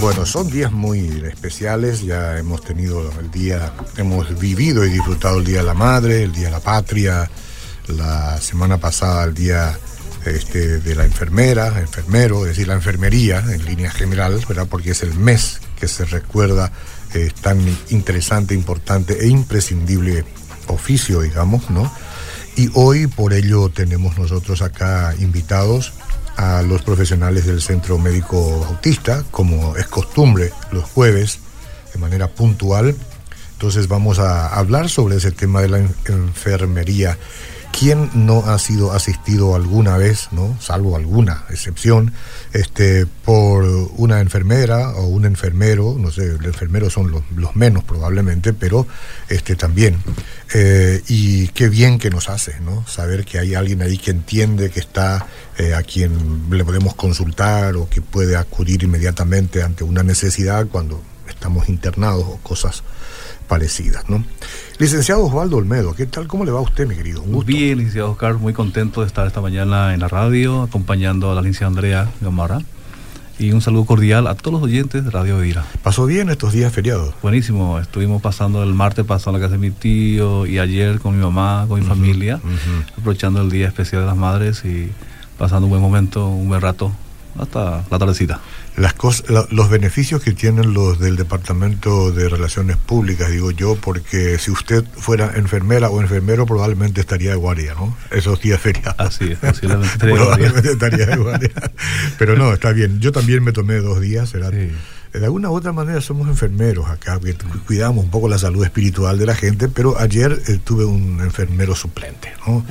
Bueno, son días muy especiales, ya hemos tenido el día, hemos vivido y disfrutado el Día de la Madre, el Día de la Patria, la semana pasada el Día este, de la Enfermera, enfermero, es decir, la enfermería en línea general, ¿verdad? Porque es el mes que se recuerda tan interesante, importante e imprescindible oficio, digamos, ¿no? Y hoy por ello tenemos nosotros acá invitados a los profesionales del Centro Médico Bautista, como es costumbre los jueves, de manera puntual. Entonces vamos a hablar sobre ese tema de la enfermería. ¿Quién no ha sido asistido alguna vez, no, salvo alguna excepción, este, por una enfermera o un enfermero? No sé, los enfermeros son los, menos probablemente, pero este, también. Eh, y qué bien que nos hace, ¿no? Saber que hay alguien ahí que entiende, que está eh, a quien le podemos consultar o que puede acudir inmediatamente ante una necesidad cuando estamos internados o cosas parecidas, ¿no? Licenciado Osvaldo Olmedo, ¿qué tal? ¿Cómo le va a usted, mi querido? Un Bien, licenciado Oscar, muy contento de estar esta mañana en la radio, acompañando a la licenciada Andrea Gamarra. Y un saludo cordial a todos los oyentes de Radio Vira. ¿Pasó bien estos días feriados? Buenísimo, estuvimos pasando el martes, pasando a la casa de mi tío y ayer con mi mamá, con mi familia, aprovechando el Día Especial de las Madres y pasando un buen momento, un buen rato, hasta la tardecita las cosas, los beneficios que tienen los del Departamento de Relaciones Públicas, digo yo, porque si usted fuera enfermera o enfermero probablemente estaría de guardia, ¿no? Esos días feriados. Así es, posiblemente estaría, probablemente estaría de guardia. Pero no, está bien. Yo también me tomé dos días, ¿será? Sí de alguna u otra manera somos enfermeros acá, cuidamos un poco la salud espiritual de la gente, pero ayer eh, tuve un enfermero suplente, ¿no? Uh,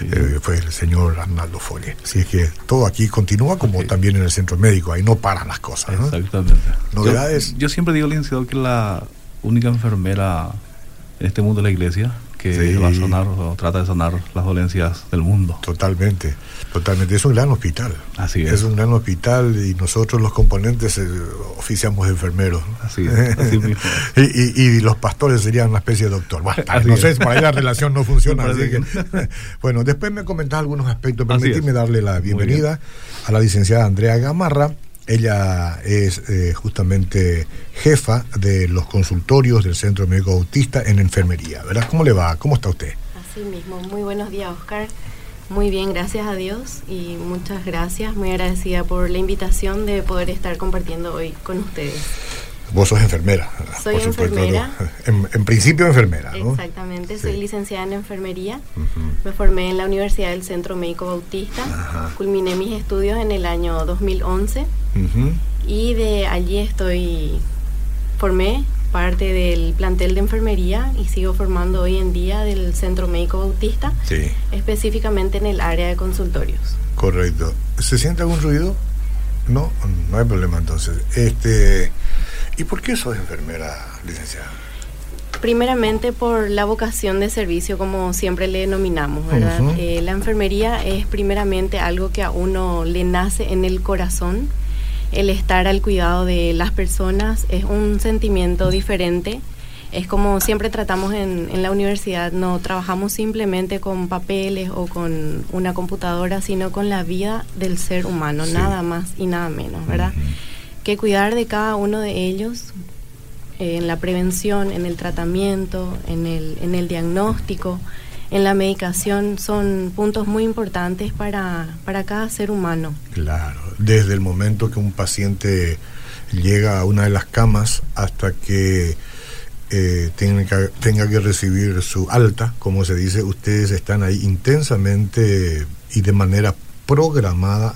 eh, fue el señor Arnaldo Folle. Así que todo aquí continúa como también en el centro médico, ahí no paran las cosas. ¿no? Exactamente. ¿Novedades? Yo, siempre digo, licenciado, que la única enfermera en este mundo de la iglesia que va a sonar o trata de sanar las dolencias del mundo. Totalmente, totalmente. Es un gran hospital. Así es. Es un gran hospital y nosotros los componentes eh, oficiamos enfermeros. Así es, así mismo. y, y, los pastores serían una especie de doctor. no sé, por ahí la relación no funciona. así que, bueno, después me comentás algunos aspectos. Permitidme darle la bienvenida a la licenciada Andrea Gamarra ella es eh, justamente jefa de los consultorios del Centro Médico Autista en enfermería, ¿verdad? ¿Cómo le va? ¿Cómo está usted? Así mismo, muy buenos días, Oscar. Muy bien, gracias a Dios y muchas gracias, muy agradecida por la invitación de poder estar compartiendo hoy con ustedes. Vos sos enfermera. Soy enfermera. En, principio enfermera, ¿no? Exactamente, soy licenciada en enfermería. Me formé en la Universidad del Centro Médico Bautista. Culminé mis estudios en el año 2011. Y de allí estoy, formé parte del plantel de enfermería y sigo formando hoy en día del Centro Médico Bautista, específicamente en el área de consultorios. Correcto. ¿Se siente algún ruido? No, no hay problema entonces. Este, ¿Y por qué sos enfermera, licenciada? Primeramente por la vocación de servicio, como siempre le denominamos, ¿verdad? Eh, la enfermería es primeramente algo que a uno le nace en el corazón. El estar al cuidado de las personas es un sentimiento diferente es como siempre tratamos en, en, la universidad, no trabajamos simplemente con papeles o con una computadora, sino con la vida del ser humano, nada más y nada menos, ¿verdad? Que cuidar de cada uno de ellos en la prevención, en el tratamiento, en el, en el diagnóstico, en la medicación, son puntos muy importantes para, para cada ser humano. Claro, desde el momento que un paciente llega a una de las camas hasta que eh, tenga, que, tenga que recibir su alta, como se dice, ustedes están ahí intensamente y de manera programada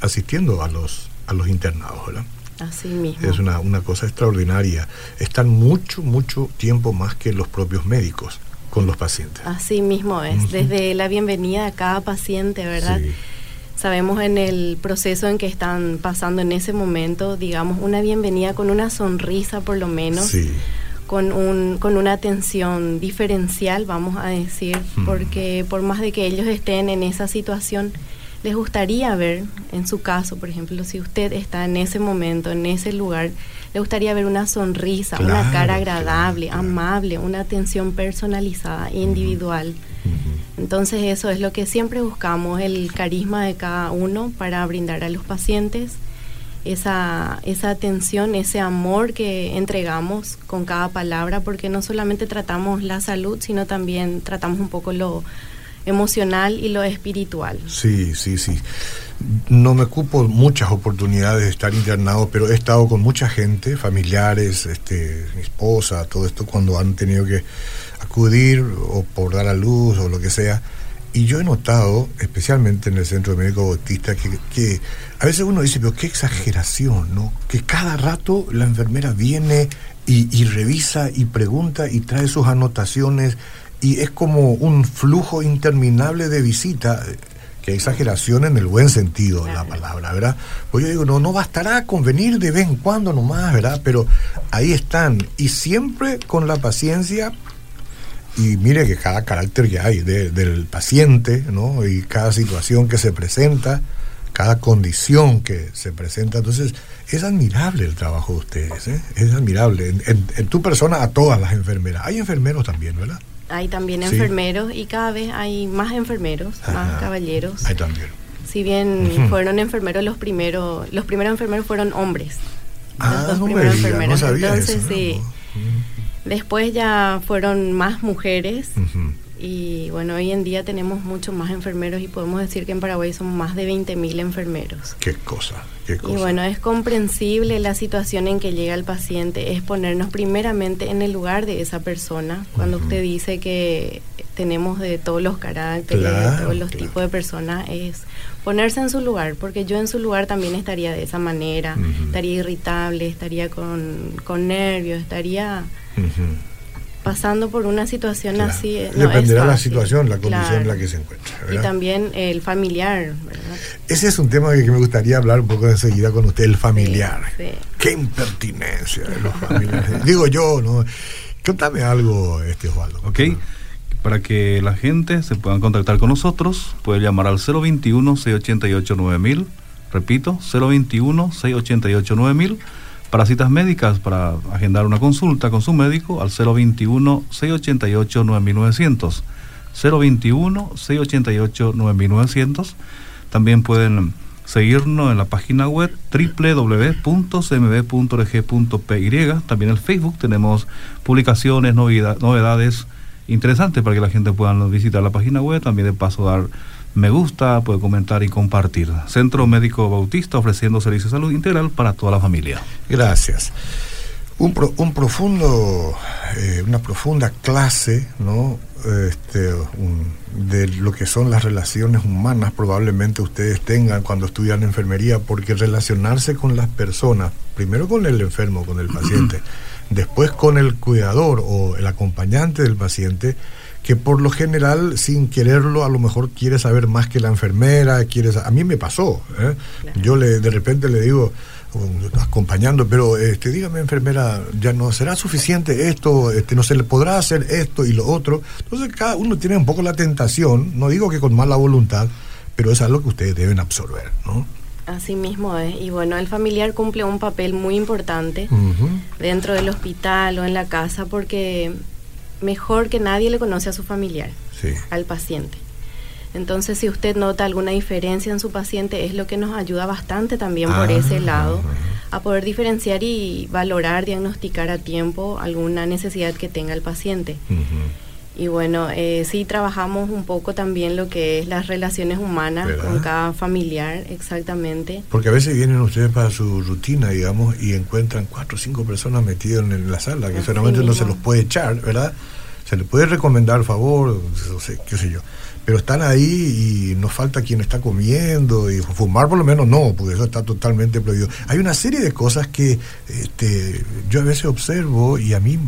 asistiendo a los, a los internados, ¿verdad? Así mismo. Es una, una cosa extraordinaria. Están mucho, mucho tiempo más que los propios médicos con los pacientes. Así mismo es, desde la bienvenida a cada paciente, ¿verdad? Sabemos en el proceso en que están pasando en ese momento, digamos, una bienvenida con una sonrisa por lo menos. Sí con, un, con una atención diferencial, vamos a decir, porque por más de que ellos estén en esa situación, les gustaría ver, en su caso, por ejemplo, si usted está en ese momento, en ese lugar, le gustaría ver una sonrisa, una cara agradable, amable, una atención personalizada, individual. Entonces eso es lo que siempre buscamos, el carisma de cada uno para brindar a los pacientes esa, esa atención, ese amor que entregamos con cada palabra, porque no solamente tratamos la salud, sino también tratamos un poco lo emocional y lo espiritual. Sí, sí, sí. No me ocupo muchas oportunidades de estar internado, pero he estado con mucha gente, familiares, este, mi esposa, todo esto, cuando han tenido que acudir o por dar a luz o lo que sea. Y yo he notado, especialmente en el Centro Médico Bautista, que, a veces uno dice, pero qué exageración, ¿no? Que cada rato la enfermera viene y revisa y pregunta y trae sus anotaciones y es como un flujo interminable de visita que exageración en el buen sentido de la palabra, ¿verdad? Pues yo digo, no, no bastará con venir de vez en cuando nomás, ¿verdad? Pero ahí están, y siempre con la paciencia, y mire que cada carácter que hay del paciente, ¿no? Y cada situación que se presenta, cada condición que se presenta, entonces es admirable el trabajo de ustedes, ¿eh? es admirable. En, en tu persona a todas las enfermeras, hay enfermeros también, ¿verdad? Hay también enfermeros y cada vez hay más enfermeros, más caballeros. Hay también. Si bien fueron enfermeros los primeros, los primeros enfermeros fueron hombres. Ah, los dos primeros enfermeros. Entonces, sí. Después ya fueron más mujeres. Y bueno, hoy en día tenemos muchos más enfermeros y podemos decir que en Paraguay son más de 20.000 enfermeros. Qué cosa, qué cosa. Y bueno, es comprensible la situación en que llega el paciente, es ponernos primeramente en el lugar de esa persona. Cuando usted dice que tenemos de todos los caracteres, de todos los tipos de personas, es ponerse en su lugar, porque yo en su lugar también estaría de esa manera, estaría irritable, estaría con, con nervios, estaría pasando por una situación así. Eh, no Dependerá la situación, la condición en la que se encuentra. Y también el familiar. Ese es un tema que me gustaría hablar un poco enseguida con usted, el familiar. Qué impertinencia de los familiares. Digo yo, ¿no? Cuéntame algo, este Osvaldo. Ok. Para que la gente se pueda contactar con nosotros, puede llamar al 021-688-9000. Repito, 021-688-9000 para citas médicas, para agendar una consulta con su médico al 021-688-9900. 021-688-9900. También pueden seguirnos en la página web www.cmb.org.py. También en Facebook tenemos publicaciones, novedades interesantes para que la gente pueda visitar la página web. También de paso dar me gusta, puede comentar y compartir. Centro Médico Bautista ofreciendo servicio de salud integral para toda la familia. Gracias. Un, un profundo, eh, una profunda clase, ¿no? Este, de lo que son las relaciones humanas probablemente ustedes tengan cuando estudian enfermería, porque relacionarse con las personas, primero con el enfermo, con el paciente, después con el cuidador o el acompañante del paciente, que por lo general, sin quererlo, a lo mejor quiere saber más que la enfermera, quiere a mí me pasó, ¿eh? yo le de repente le digo, acompañando, pero este, dígame enfermera, ya no será suficiente esto, este, no se le podrá hacer esto y lo otro. Entonces cada uno tiene un poco la tentación, no digo que con mala voluntad, pero es algo que ustedes deben absorber, ¿no? Así mismo es. Y bueno, el familiar cumple un papel muy importante dentro del hospital o en la casa porque mejor que nadie le conoce a su familiar, al paciente. Entonces, si usted nota alguna diferencia en su paciente, es lo que nos ayuda bastante también por ese ah, lado a poder diferenciar y valorar, diagnosticar a tiempo alguna necesidad que tenga el paciente. Y bueno, eh, sí trabajamos un poco también lo que es las relaciones humanas con cada familiar, exactamente. Porque a veces vienen ustedes para su rutina, digamos, y encuentran cuatro o cinco personas metidas en la sala, que solamente no se los puede echar, ¿verdad? Se les puede recomendar favor, no sé, qué sé yo. Pero están ahí y nos falta quien está comiendo y fumar por lo menos no, porque eso está totalmente prohibido. Hay una serie de cosas que este, yo a veces observo y a mí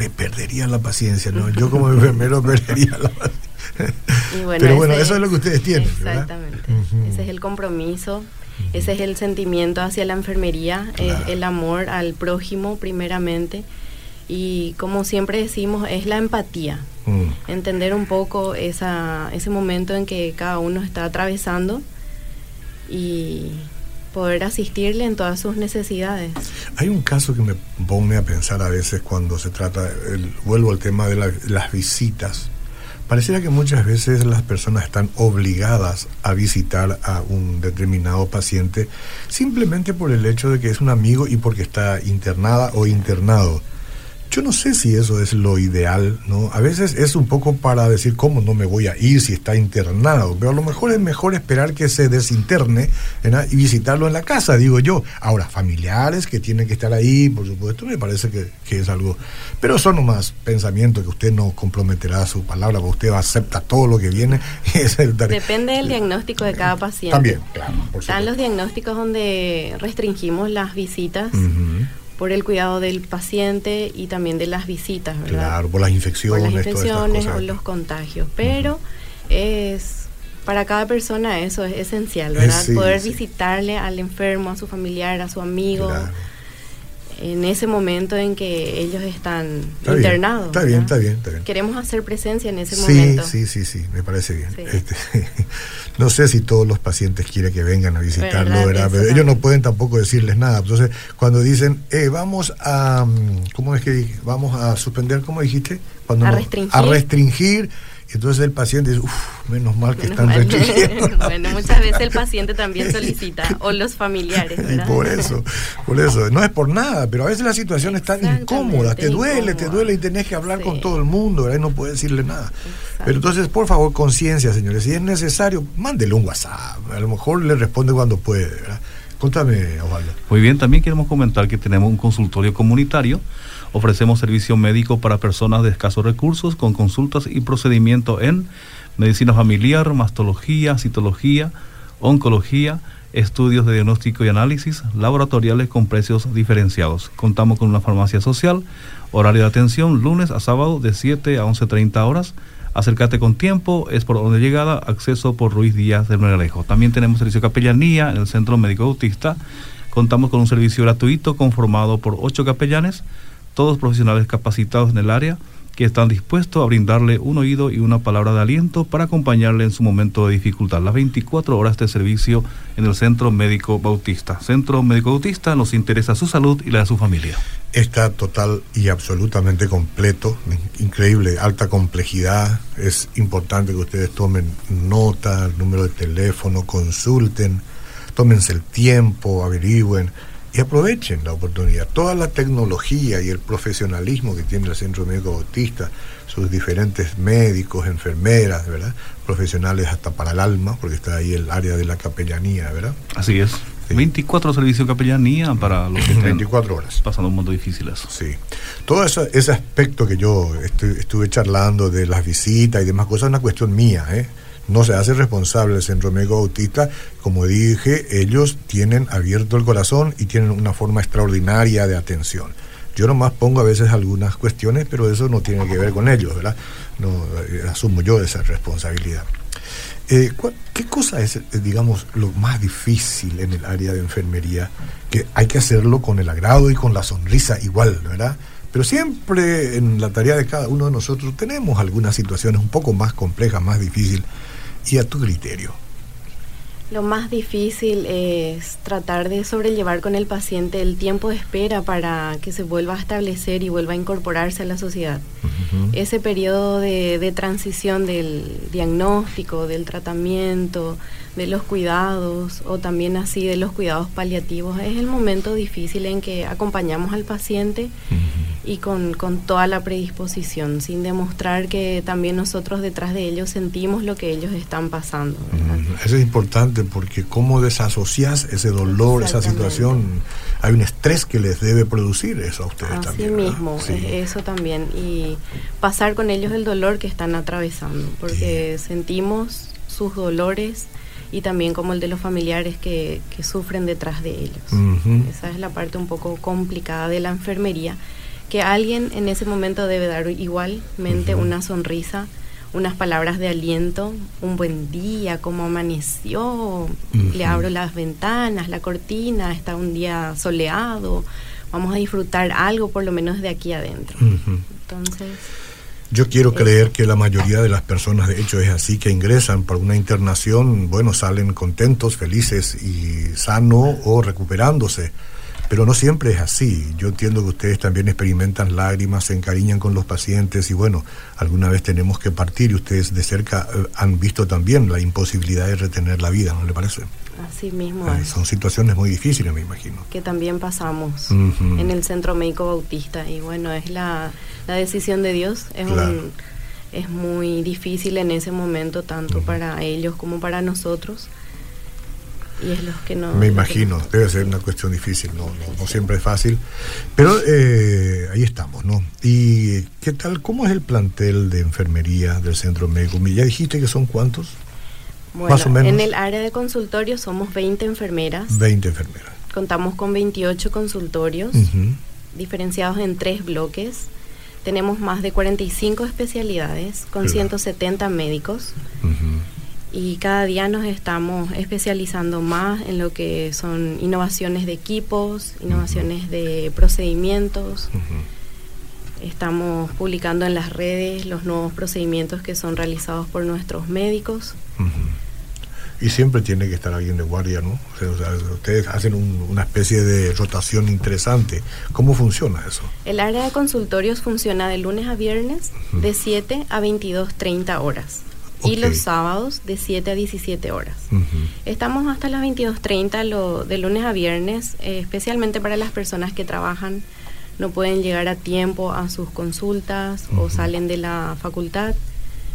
me perdería la paciencia, ¿no? Yo como enfermero perdería la paciencia. Pero bueno, eso es lo que ustedes tienen. Exactamente. Ese es el compromiso, ese es el sentimiento hacia la enfermería, es el amor al prójimo primeramente. Y como siempre decimos, es la empatía. Mm. Entender un poco esa, ese momento en que cada uno está atravesando y poder asistirle en todas sus necesidades. Hay un caso que me pone a pensar a veces cuando se trata, el, vuelvo al tema de las visitas, Pareciera que muchas veces las personas están obligadas a visitar a un determinado paciente simplemente por el hecho de que es un amigo y porque está internada o internado. Yo no sé si eso es lo ideal, ¿no? A veces es un poco para decir cómo no me voy a ir si está internado, pero a lo mejor es mejor esperar que se desinterne y visitarlo en la casa, digo yo. Ahora, familiares que tienen que estar ahí, por supuesto, me parece que, es algo... Pero son nomás pensamientos que usted no comprometerá su palabra, porque usted acepta todo lo que viene. Es el Depende del diagnóstico de cada paciente. También, claro. Están los diagnósticos donde restringimos las visitas por el cuidado del paciente y también de las visitas, ¿verdad? Claro, por las infecciones. Por las infecciones o los contagios. Pero es para cada persona eso es esencial, ¿verdad? Poder visitarle al enfermo, a su familiar, a su amigo. En ese momento en que ellos están internados. está bien, está bien, está bien. Queremos hacer presencia en ese momento. Sí, sí, sí, me parece bien. Este, no sé si todos los pacientes quieren que vengan a visitarlo, ¿verdad? Pero ellos no pueden tampoco decirles nada. Entonces, cuando dicen, eh, vamos a, mm, ¿cómo es que vamos a suspender, cómo dijiste? Cuando a restringir. A restringir entonces el paciente dice, uff, menos mal que están restringiendo. bueno, muchas veces el paciente también solicita, o los familiares. ¿verdad? Y por eso, por eso, no es por nada, pero a veces la situación es tan incómoda, te duele, te duele y tenés que hablar con todo el mundo, ¿verdad? Y no puedes decirle nada. Pero entonces, por favor, conciencia, señores, si es necesario, mándele un WhatsApp, a lo mejor le responde cuando puede, ¿verdad? Contame, Osvaldo. Muy bien, también queremos comentar que tenemos un consultorio comunitario Ofrecemos servicio médico para personas de escasos recursos con consultas y procedimiento en medicina familiar, mastología, citología, oncología, estudios de diagnóstico y análisis, laboratoriales con precios diferenciados. Contamos con una farmacia social, horario de atención lunes a sábado de 7 a 11.30 horas. Acércate con tiempo, es por donde llegada, acceso por Ruiz Díaz del Menalejo. También tenemos servicio de capellanía en el Centro Médico Autista. Contamos con un servicio gratuito conformado por ocho capellanes todos profesionales capacitados en el área que están dispuestos a brindarle un oído y una palabra de aliento para acompañarle en su momento de dificultad. Las 24 horas de servicio en el Centro Médico Bautista. Centro Médico Bautista nos interesa su salud y la de su familia. Está total y absolutamente completo, increíble, alta complejidad. Es importante que ustedes tomen nota, número de teléfono, consulten, tómense el tiempo, averigüen y aprovechen la oportunidad. Toda la tecnología y el profesionalismo que tiene el Centro Médico Bautista, sus diferentes médicos, enfermeras, ¿verdad? Profesionales hasta para el alma, porque está ahí el área de la capellanía, ¿verdad? Así es. 24 servicios de capellanía para los que 24 horas. pasando un mundo difícil Sí. Todo ese aspecto que yo estuve charlando de las visitas y demás cosas es una cuestión mía, ¿eh? No se hace responsable el Centro Médico Bautista. Como dije, ellos tienen abierto el corazón y tienen una forma extraordinaria de atención. Yo nomás pongo a veces algunas cuestiones, pero eso no tiene que ver con ellos, ¿verdad? No, eh, asumo yo esa responsabilidad. Eh, ¿Qué cosa es, eh, digamos, lo más difícil en el área de enfermería? Que hay que hacerlo con el agrado y con la sonrisa igual, ¿verdad? Pero siempre en la tarea de cada uno de nosotros tenemos algunas situaciones un poco más complejas, más difíciles y a tu criterio? Lo más difícil es tratar de sobrellevar con el paciente el tiempo de espera para que se vuelva a establecer y vuelva a incorporarse a la sociedad. Ese periodo de, de, transición del diagnóstico, del tratamiento, de los cuidados o también así de los cuidados paliativos es el momento difícil en que acompañamos al paciente y con, con, toda la predisposición, sin demostrar que también nosotros detrás de ellos sentimos lo que ellos están pasando. Eso es importante porque cómo desasocias ese dolor, esa situación, hay un estrés que les debe producir eso a ustedes Así también. mismo, eso también, y pasar con ellos el dolor que están atravesando, porque sentimos sus dolores y también como el de los familiares que, que sufren detrás de ellos. Esa es la parte un poco complicada de la enfermería que alguien en ese momento debe dar igualmente una sonrisa, unas palabras de aliento, un buen día, cómo amaneció, le abro las ventanas, la cortina, está un día soleado, vamos a disfrutar algo por lo menos de aquí adentro. Entonces... Yo quiero creer que la mayoría de las personas, de hecho, es así, que ingresan por una internación, bueno, salen contentos, felices y sano o recuperándose pero no siempre es así. Yo entiendo que ustedes también experimentan lágrimas, se encariñan con los pacientes y bueno, alguna vez tenemos que partir y ustedes de cerca eh, han visto también la imposibilidad de retener la vida, ¿no le parece? Así mismo. son situaciones muy difíciles, me imagino. Que también pasamos en el Centro Médico Bautista y bueno, es la, decisión de Dios. Es, es muy difícil en ese momento, tanto para ellos como para nosotros. Y es lo que no... Me imagino, debe ser una cuestión difícil, no, no, siempre es fácil. Pero eh, ahí estamos, ¿no? ¿Y qué tal? ¿Cómo es el plantel de enfermería del centro médico? ¿Ya dijiste que son cuántos? Bueno, en el área de consultorio somos 20 enfermeras. 20 enfermeras. Contamos con 28 consultorios, diferenciados en tres bloques. Tenemos más de 45 especialidades, con 170 médicos. Y cada día nos estamos especializando más en lo que son innovaciones de equipos, innovaciones de procedimientos. Estamos publicando en las redes los nuevos procedimientos que son realizados por nuestros médicos. Y siempre tiene que estar alguien de guardia, ¿no? ustedes hacen una especie de rotación interesante. ¿Cómo funciona eso? El área de consultorios funciona de lunes a viernes de 7 a 22.30 horas. Y los sábados de 7 a 17 horas. Estamos hasta las 22.30 de lunes a viernes, eh, especialmente para las personas que trabajan, no pueden llegar a tiempo a sus consultas o salen de la facultad.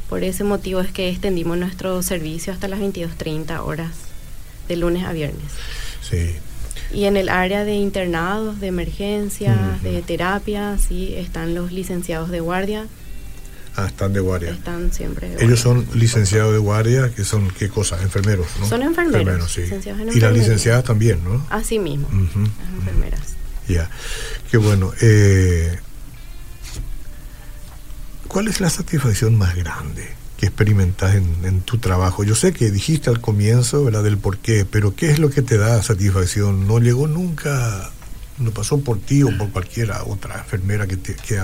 Por ese motivo es que extendimos nuestro servicio hasta las 22.30 horas, de lunes a viernes. Sí. Y en el área de internados, de emergencias, de terapia, sí, están los licenciados de guardia. Ah, están de guardia. Están siempre. Ellos son licenciados de guardia, que son, ¿qué cosas? Enfermeros, ¿no? Son enfermeros. sí. y las licenciadas también, ¿no? Así mismo, las enfermeras. Ya, qué bueno. Eh, ¿Cuál es la satisfacción más grande que experimentas en, tu trabajo? Yo sé que dijiste al comienzo, ¿verdad?, del por qué, pero ¿qué es lo que te da satisfacción? ¿No llegó nunca, no pasó por ti o por cualquiera otra enfermera que, te, que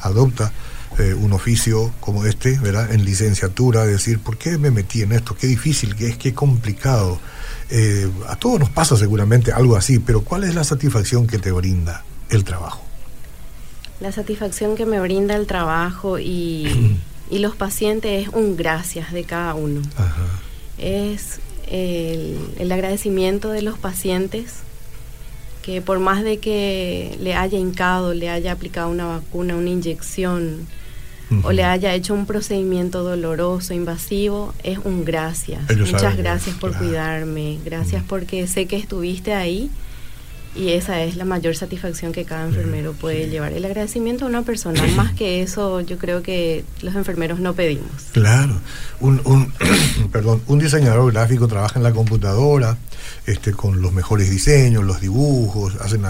adopta eh, un oficio como este, ¿verdad?, en licenciatura, decir, ¿por qué me metí en esto? Qué difícil, qué es, qué complicado. Eh, a todos nos pasa seguramente algo así, pero ¿cuál es la satisfacción que te brinda el trabajo? La satisfacción que me brinda el trabajo y, los pacientes es un gracias de cada uno. Es el, agradecimiento de los pacientes que por más de que le haya hincado, le haya aplicado una vacuna, una inyección o le haya hecho un procedimiento doloroso, invasivo, es un gracias. Muchas gracias por cuidarme, gracias porque sé que estuviste ahí y esa es la mayor satisfacción que cada enfermero puede llevar. El agradecimiento a una persona, más que eso, yo creo que los enfermeros no pedimos. Claro, un, un perdón, un diseñador gráfico trabaja en la computadora, este, con los mejores diseños, los dibujos, hacen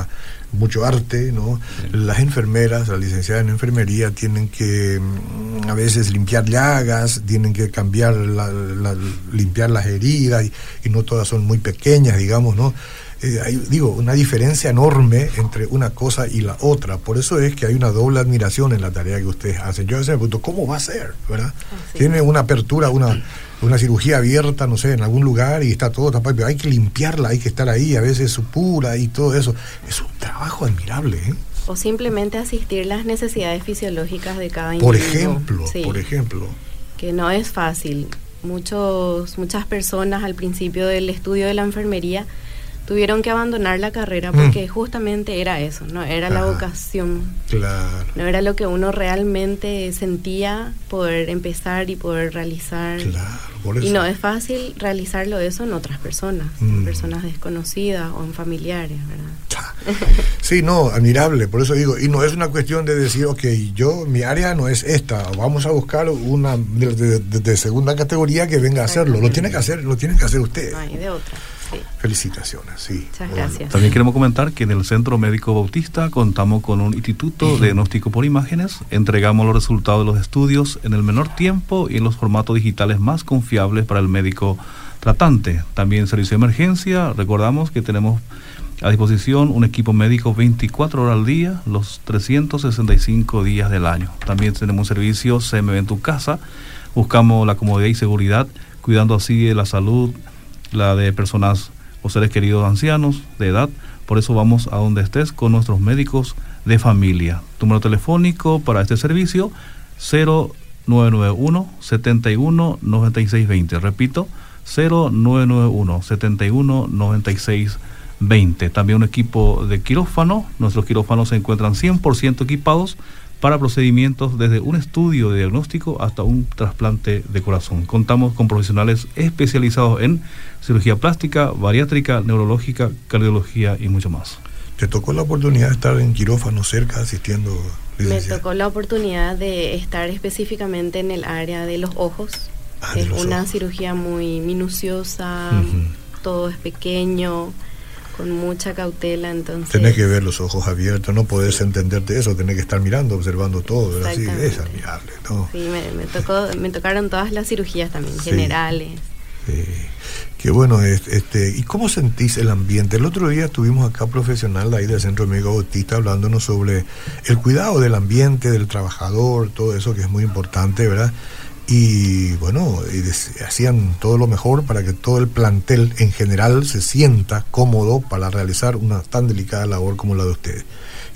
mucho arte, ¿no? Las enfermeras, las licenciadas en enfermería, tienen que mm, a veces limpiar llagas, tienen que cambiar, la, limpiar las heridas, y, y no todas son muy pequeñas, digamos, ¿no? Eh, hay, digo, una diferencia enorme entre una cosa y la otra. Por eso es que hay una doble admiración en la tarea que ustedes hacen. Yo a veces me pregunto, ¿cómo va a ser? ¿verdad? Tiene una apertura, una, una cirugía abierta, no sé, en algún lugar y está todo tapado, pero hay que limpiarla, hay que estar ahí, a veces supura y todo eso. Es un trabajo admirable, ¿eh? O simplemente asistir las necesidades fisiológicas de cada individuo. Por ejemplo, por ejemplo. Que no es fácil. Muchos, muchas personas al principio del estudio de la enfermería tuvieron que abandonar la carrera porque mm. justamente era eso, no era la vocación. Claro. No era lo que uno realmente sentía poder empezar y poder realizar. Claro, Y no es fácil realizarlo eso en otras personas, en mm. personas desconocidas o en familiares, ¿verdad? Sí, no, admirable, por eso digo, y no es una cuestión de decir, ok, yo, mi área no es esta, vamos a buscar una de, segunda categoría que venga a hacerlo, lo tiene que hacer, lo tiene que hacer usted. No hay de otra. Felicitaciones, sí. Muchas gracias. También queremos comentar que en el Centro Médico Bautista contamos con un instituto de diagnóstico por imágenes. Entregamos los resultados de los estudios en el menor tiempo y en los formatos digitales más confiables para el médico tratante. También servicio de emergencia. Recordamos que tenemos a disposición un equipo médico 24 horas al día, los 365 días del año. También tenemos un servicio CMV en tu casa. Buscamos la comodidad y seguridad, cuidando así de la salud la de personas o seres queridos ancianos de edad, Por eso vamos a donde estés con nuestros médicos de familia. Número telefónico para este servicio 0991 71 96 20. Repito, 0991 71 96 20. También un equipo de quirófano. Nuestros quirófanos se encuentran 100% equipados para procedimientos desde un estudio de diagnóstico hasta un trasplante de corazón. Contamos con profesionales especializados en cirugía plástica, bariátrica, neurológica, cardiología y mucho más. ¿Te tocó la oportunidad de estar en quirófano cerca asistiendo? Me tocó la oportunidad de estar específicamente en el área de los ojos. Ah, es una cirugía muy minuciosa, todo es pequeño con mucha cautela, entonces... Tenés que ver los ojos abiertos, no podés entenderte eso, tenés que estar mirando, observando todo, es admirable, ¿no? Sí, me, tocó, me tocaron todas las cirugías también, generales. Sí. Qué bueno, este, ¿y cómo sentís el ambiente? El otro día estuvimos acá profesional ahí del Centro Médico Bautista hablándonos sobre el cuidado del ambiente, del trabajador, todo eso que es muy importante, ¿verdad? Y bueno, hacían todo lo mejor para que todo el plantel en general se sienta cómodo para realizar una tan delicada labor como la de ustedes.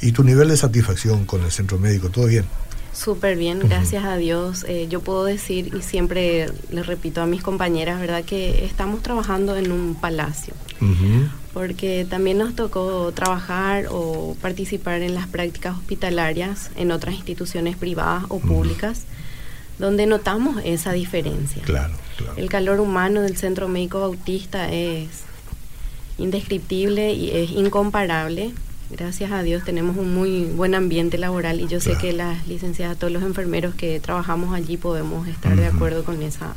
¿Y tu nivel de satisfacción con el centro médico? ¿Todo bien? Súper bien, gracias a Dios. Eh, yo puedo decir, y siempre le repito a mis compañeras, ¿verdad? Que estamos trabajando en un palacio. Porque también nos tocó trabajar o participar en las prácticas hospitalarias en otras instituciones privadas o públicas donde notamos esa diferencia. Claro, El calor humano del Centro Médico Bautista es indescriptible y es incomparable. Gracias a Dios tenemos un muy buen ambiente laboral y yo sé que las licenciadas, todos los enfermeros que trabajamos allí podemos estar de acuerdo con esa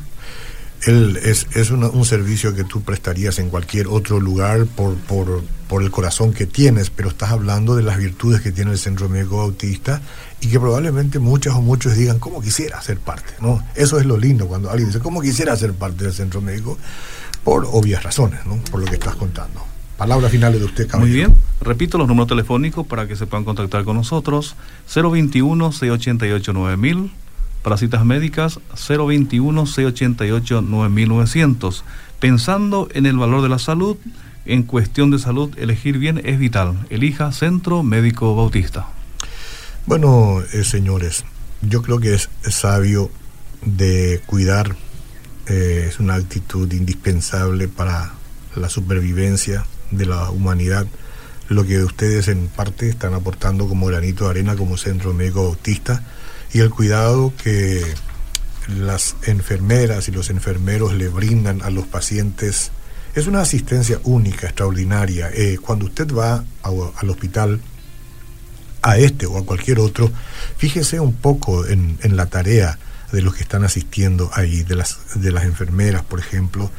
él es, un servicio que tú prestarías en cualquier otro lugar por, por, por, el corazón que tienes, pero estás hablando de las virtudes que tiene el Centro Médico Autista y que probablemente muchas o muchos digan, ¿cómo quisiera ser parte? ¿no? Eso es lo lindo cuando alguien dice, ¿cómo quisiera ser parte del Centro Médico? Por obvias razones, ¿no? por lo que estás contando. Palabras finales de usted, Muy bien. Repito los números telefónicos para que se puedan contactar con nosotros. 021 688 9000 para citas médicas 021-688-9900. Pensando en el valor de la salud, en cuestión de salud, elegir bien es vital. Elija Centro Médico Bautista. Bueno, eh, señores, yo creo que es, sabio de cuidar, eh, es una actitud indispensable para la supervivencia de la humanidad. Lo que ustedes en parte están aportando como granito de arena como Centro Médico Bautista y el cuidado que las enfermeras y los enfermeros le brindan a los pacientes es una asistencia única, extraordinaria. Eh, cuando usted va al hospital, a este o a cualquier otro, fíjese un poco en, en, la tarea de los que están asistiendo ahí, de las, de las enfermeras, por ejemplo,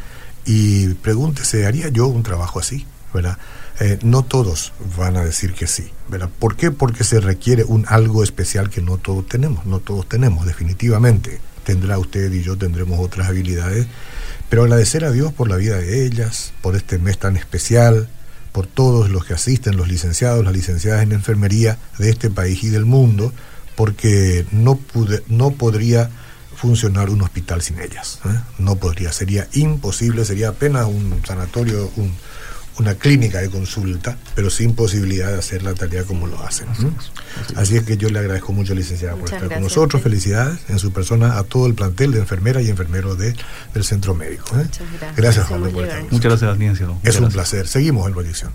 y pregúntese, ¿haría yo un trabajo así? ¿Verdad? Eh, no todos van a decir que sí. ¿Por qué? Porque se requiere un algo especial que no todos tenemos, no todos tenemos, definitivamente. Tendrá usted y yo tendremos otras habilidades, pero agradecer a Dios por la vida de ellas, por este mes tan especial, por todos los que asisten, los licenciados, las licenciadas en enfermería de este país y del mundo, porque no, pude, no podría funcionar un hospital sin ellas. ¿eh? No podría, sería imposible, sería apenas un sanatorio, un, una clínica de consulta, pero sin posibilidad de hacer la tarea como lo hacen. Así es que yo le agradezco mucho, licenciada, por estar con nosotros. Felicidades en su persona a todo el plantel de enfermeras y enfermeros de, del centro médico. ¿eh? Muchas gracias. Gracias, Juan, por estar Muchas gracias, Es un placer. Seguimos en proyección.